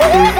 Woo!